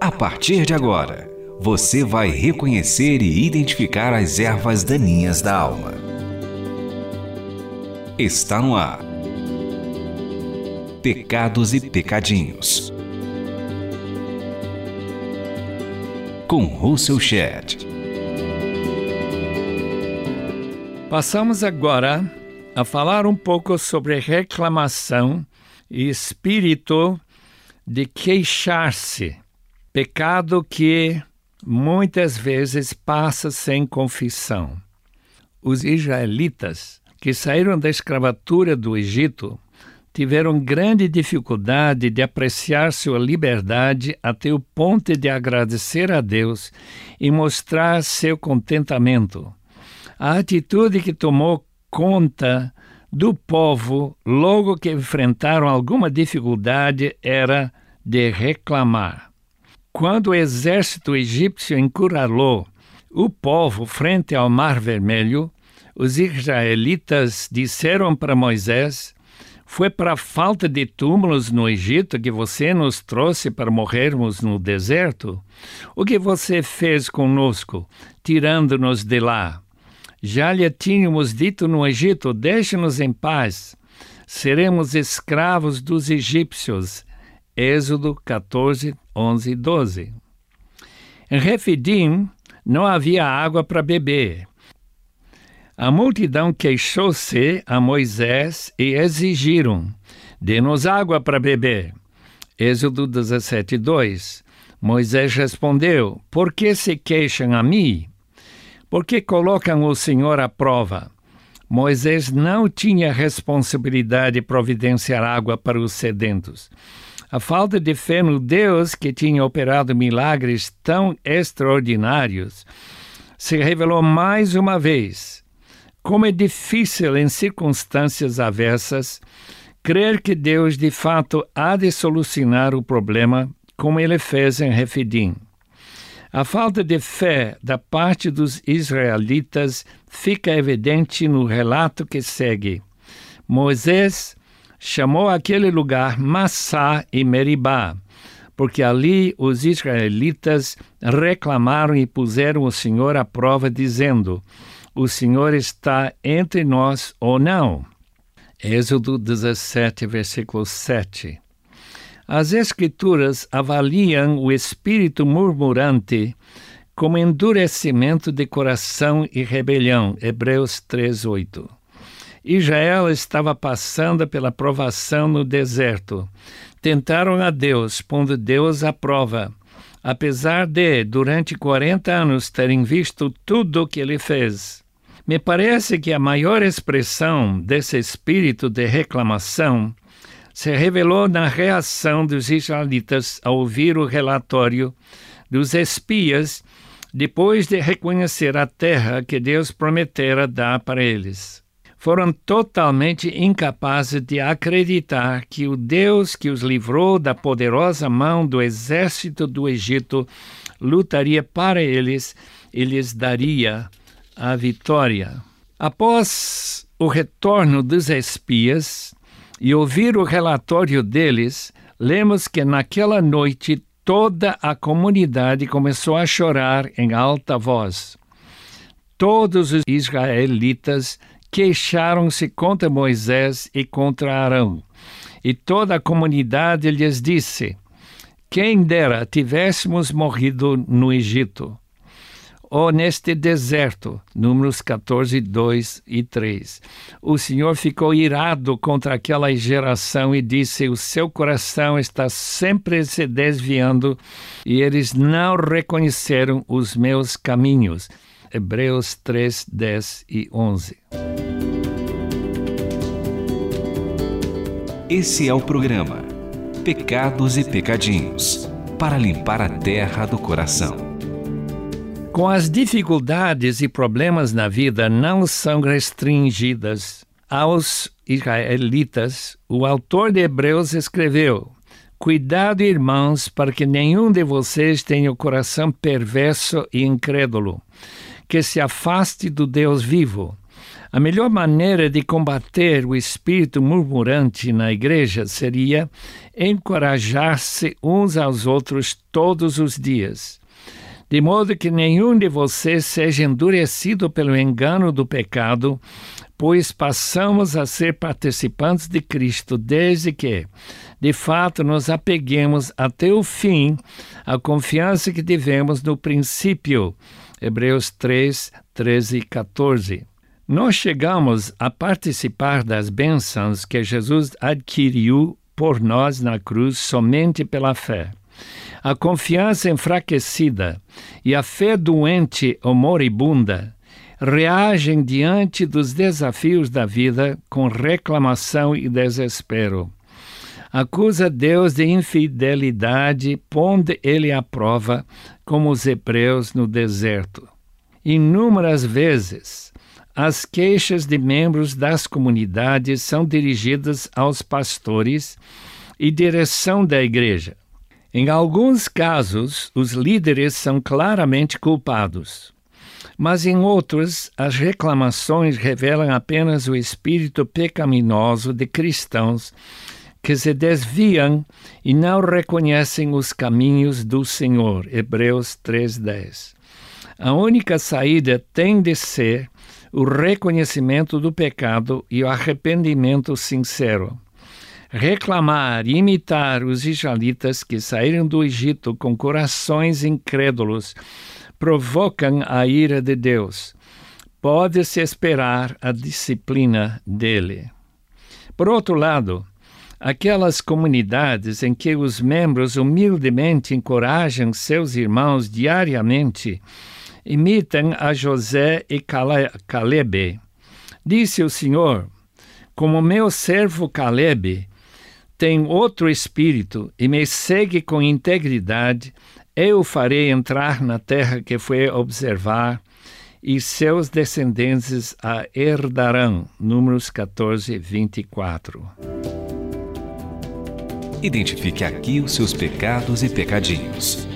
A partir de agora, você vai reconhecer e identificar as ervas daninhas da alma. Está no ar. Pecados e Pecadinhos. Com Russell Shedd. Passamos agora a falar um pouco sobre reclamação espírito de queixar-se Pecado que muitas vezes passa sem confissão. Os israelitas que saíram da escravatura do Egito tiveram grande dificuldade de apreciar sua liberdade até o ponto de agradecer a Deus e mostrar seu contentamento. A atitude que tomou conta do povo logo que enfrentaram alguma dificuldade era de reclamar. Quando o exército egípcio encurralou o povo frente ao Mar Vermelho, os israelitas disseram para Moisés: Foi para falta de túmulos no Egito que você nos trouxe para morrermos no deserto? O que você fez conosco, tirando-nos de lá? Já lhe tínhamos dito no Egito: Deixe-nos em paz. Seremos escravos dos egípcios. Êxodo 14, 11 e 12. Em Refidim não havia água para beber. A multidão queixou-se a Moisés e exigiram: Dê-nos água para beber. Êxodo 17, 2. Moisés respondeu: Por que se queixam a mim? Por que colocam o Senhor à prova? Moisés não tinha responsabilidade de providenciar água para os sedentos. A falta de fé no Deus que tinha operado milagres tão extraordinários se revelou mais uma vez. Como é difícil em circunstâncias aversas crer que Deus de fato há de solucionar o problema, como ele fez em Refidim. A falta de fé da parte dos israelitas fica evidente no relato que segue. Moisés chamou aquele lugar Massá e Meribá, porque ali os israelitas reclamaram e puseram o Senhor à prova, dizendo: O Senhor está entre nós ou não? Êxodo 17, versículo 7. As Escrituras avaliam o espírito murmurante como endurecimento de coração e rebelião. Hebreus 3, 8. Israel estava passando pela provação no deserto. Tentaram a Deus, pondo Deus à prova. Apesar de, durante 40 anos, terem visto tudo o que ele fez. Me parece que a maior expressão desse espírito de reclamação se revelou na reação dos israelitas ao ouvir o relatório dos espias depois de reconhecer a terra que Deus prometera dar para eles foram totalmente incapazes de acreditar que o Deus que os livrou da poderosa mão do exército do Egito lutaria para eles e lhes daria a vitória. Após o retorno dos espias e ouvir o relatório deles, lemos que naquela noite toda a comunidade começou a chorar em alta voz. Todos os israelitas queixaram-se contra Moisés e contra Arão. E toda a comunidade lhes disse: Quem dera tivéssemos morrido no Egito, ou neste deserto. Números 14, 2 e 3. O Senhor ficou irado contra aquela geração e disse: O seu coração está sempre se desviando e eles não reconheceram os meus caminhos. Hebreus 3, 10 e 11. Esse é o programa Pecados e Pecadinhos para limpar a terra do coração. Com as dificuldades e problemas na vida não são restringidas aos israelitas, o autor de Hebreus escreveu: Cuidado, irmãos, para que nenhum de vocês tenha o coração perverso e incrédulo que se afaste do Deus vivo. A melhor maneira de combater o espírito murmurante na igreja seria encorajar-se uns aos outros todos os dias, de modo que nenhum de vocês seja endurecido pelo engano do pecado, pois passamos a ser participantes de Cristo desde que, de fato, nos apeguemos até o fim à confiança que tivemos no princípio. Hebreus 3, 13 e 14. Nós chegamos a participar das bênçãos que Jesus adquiriu por nós na cruz somente pela fé. A confiança enfraquecida e a fé doente ou moribunda reagem diante dos desafios da vida com reclamação e desespero. Acusa Deus de infidelidade, pondo ele à prova, como os hebreus no deserto. Inúmeras vezes, as queixas de membros das comunidades são dirigidas aos pastores e direção da igreja. Em alguns casos, os líderes são claramente culpados, mas em outros, as reclamações revelam apenas o espírito pecaminoso de cristãos que se desviam e não reconhecem os caminhos do Senhor. Hebreus 3:10. A única saída tem de ser o reconhecimento do pecado e o arrependimento sincero. Reclamar e imitar os israelitas que saíram do Egito com corações incrédulos provocam a ira de Deus. Pode-se esperar a disciplina dele. Por outro lado, aquelas comunidades em que os membros humildemente encorajam seus irmãos diariamente imitam a José e Caleb. Disse o Senhor: Como meu servo Caleb tem outro espírito e me segue com integridade, eu o farei entrar na terra que foi observar, e seus descendentes a herdarão. Números 14, 24. Identifique aqui os seus pecados e pecadinhos.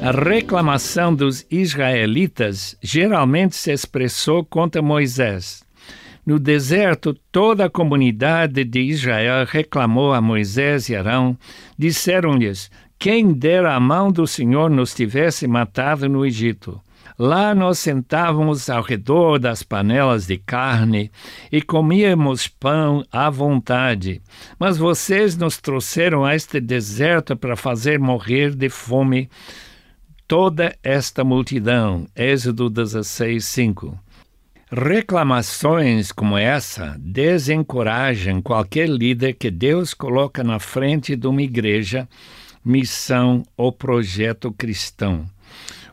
A reclamação dos israelitas geralmente se expressou contra Moisés. No deserto, toda a comunidade de Israel reclamou a Moisés e Arão. Disseram-lhes: Quem dera a mão do Senhor nos tivesse matado no Egito. Lá nós sentávamos ao redor das panelas de carne e comíamos pão à vontade. Mas vocês nos trouxeram a este deserto para fazer morrer de fome toda esta multidão. Êxodo 16, 5. Reclamações como essa desencorajam qualquer líder que Deus coloca na frente de uma igreja, missão ou projeto cristão.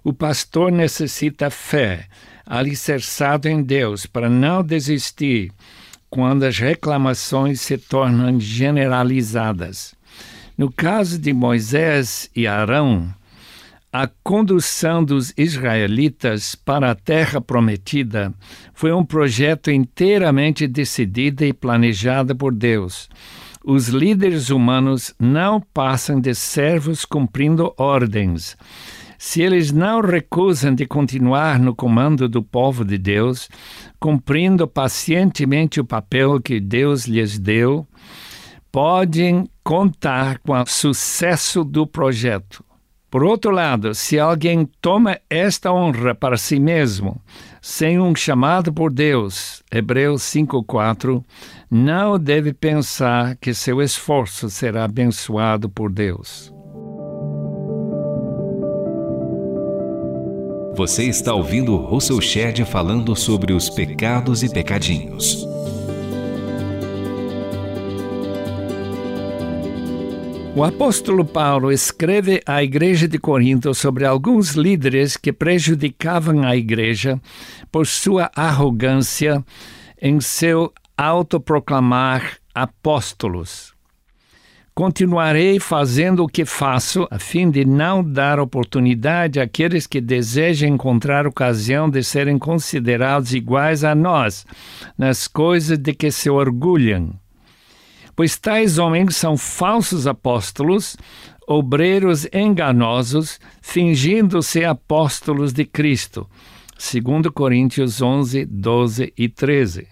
O pastor necessita fé, alicerçado em Deus, para não desistir quando as reclamações se tornam generalizadas. No caso de Moisés e Arão, a condução dos israelitas para a terra prometida foi um projeto inteiramente decidido e planejado por Deus. Os líderes humanos não passam de servos cumprindo ordens. Se eles não recusam de continuar no comando do povo de Deus, cumprindo pacientemente o papel que Deus lhes deu, podem contar com o sucesso do projeto. Por outro lado, se alguém toma esta honra para si mesmo, sem um chamado por Deus, Hebreus 5:4, não deve pensar que seu esforço será abençoado por Deus. Você está ouvindo Russell Shedd falando sobre os pecados e pecadinhos. O apóstolo Paulo escreve à igreja de Corinto sobre alguns líderes que prejudicavam a igreja por sua arrogância em seu autoproclamar apóstolos. Continuarei fazendo o que faço, a fim de não dar oportunidade àqueles que desejam encontrar ocasião de serem considerados iguais a nós nas coisas de que se orgulham pois tais homens são falsos apóstolos, obreiros enganosos, fingindo ser apóstolos de Cristo. 2 Coríntios 11, 12 e 13.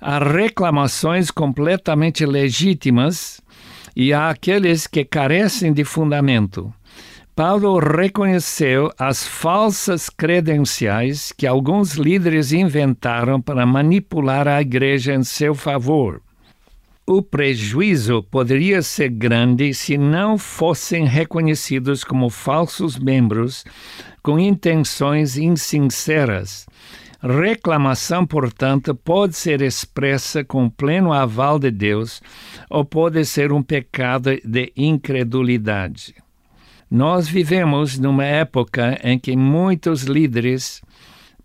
Há reclamações completamente legítimas e há aqueles que carecem de fundamento. Paulo reconheceu as falsas credenciais que alguns líderes inventaram para manipular a igreja em seu favor. O prejuízo poderia ser grande se não fossem reconhecidos como falsos membros com intenções insinceras. Reclamação, portanto, pode ser expressa com pleno aval de Deus ou pode ser um pecado de incredulidade. Nós vivemos numa época em que muitos líderes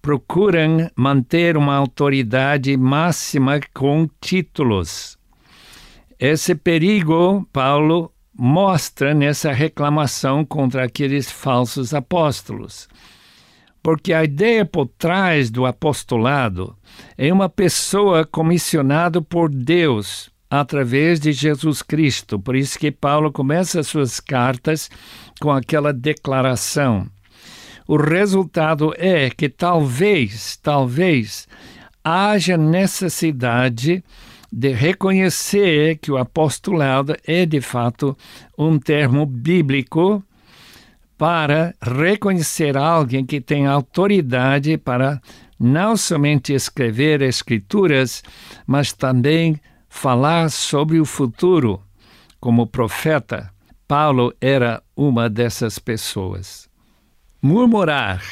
procuram manter uma autoridade máxima com títulos esse perigo, Paulo mostra nessa reclamação contra aqueles falsos apóstolos. Porque a ideia por trás do apostolado é uma pessoa comissionada por Deus através de Jesus Cristo. Por isso que Paulo começa suas cartas com aquela declaração. O resultado é que talvez, talvez haja necessidade de reconhecer que o apostolado é de fato um termo bíblico para reconhecer alguém que tem autoridade para não somente escrever escrituras, mas também falar sobre o futuro. Como profeta, Paulo era uma dessas pessoas. Murmurar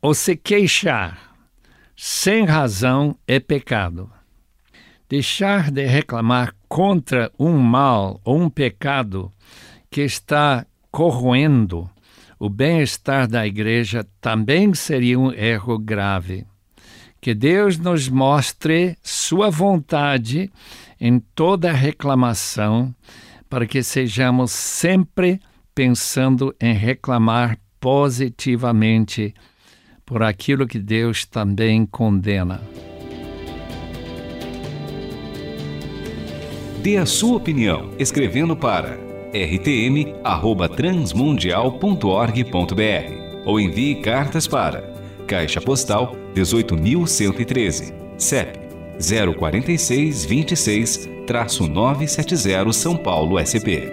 ou se queixar sem razão é pecado. Deixar de reclamar contra um mal ou um pecado que está corroendo o bem-estar da igreja também seria um erro grave. Que Deus nos mostre Sua vontade em toda reclamação, para que sejamos sempre pensando em reclamar positivamente por aquilo que Deus também condena. Dê a sua opinião escrevendo para rtm@transmundial.org.br ou envie cartas para Caixa Postal 18113, CEP 04626-970 São Paulo SP.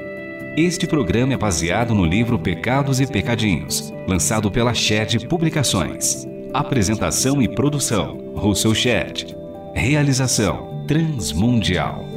Este programa é baseado no livro Pecados e Pecadinhos, lançado pela Shed Publicações. Apresentação e produção: Russell Shed. Realização: Transmundial.